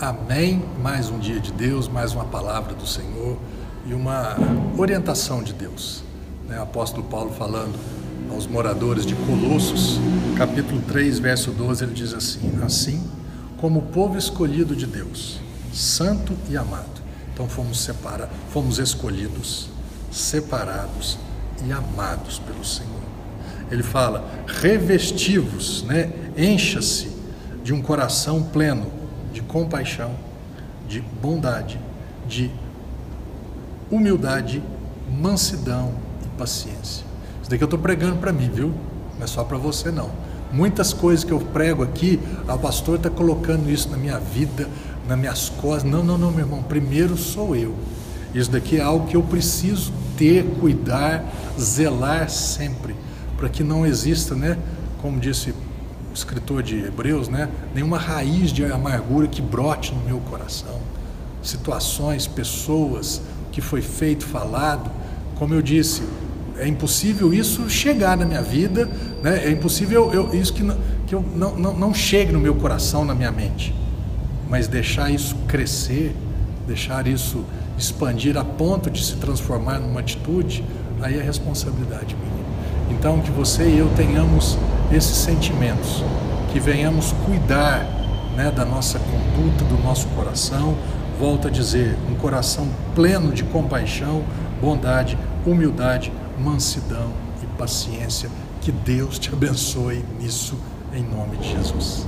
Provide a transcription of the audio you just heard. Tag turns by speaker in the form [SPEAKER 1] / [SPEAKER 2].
[SPEAKER 1] Amém. Mais um dia de Deus, mais uma palavra do Senhor e uma orientação de Deus. Né? O apóstolo Paulo falando aos moradores de Colossos, capítulo 3, verso 12, ele diz assim: Assim como o povo escolhido de Deus, santo e amado. Então fomos separados, fomos escolhidos, separados e amados pelo Senhor. Ele fala: revestivos, né? Encha-se de um coração pleno de compaixão, de bondade, de humildade, mansidão e paciência. Isso daqui eu estou pregando para mim, viu? Não é só para você não. Muitas coisas que eu prego aqui, o pastor está colocando isso na minha vida, nas minhas costas. Não, não, não, meu irmão. Primeiro sou eu. Isso daqui é algo que eu preciso ter, cuidar, zelar sempre, para que não exista, né? Como disse escritor de Hebreus, né? Nenhuma raiz de amargura que brote no meu coração. Situações, pessoas, que foi feito, falado, como eu disse, é impossível isso chegar na minha vida, né? É impossível eu, isso que, não, que eu não, não, não chegue no meu coração, na minha mente. Mas deixar isso crescer, deixar isso expandir a ponto de se transformar numa atitude, aí é responsabilidade minha. Então, que você e eu tenhamos esses sentimentos, que venhamos cuidar né, da nossa conduta, do nosso coração. Volto a dizer, um coração pleno de compaixão, bondade, humildade, mansidão e paciência. Que Deus te abençoe nisso, em nome de Jesus.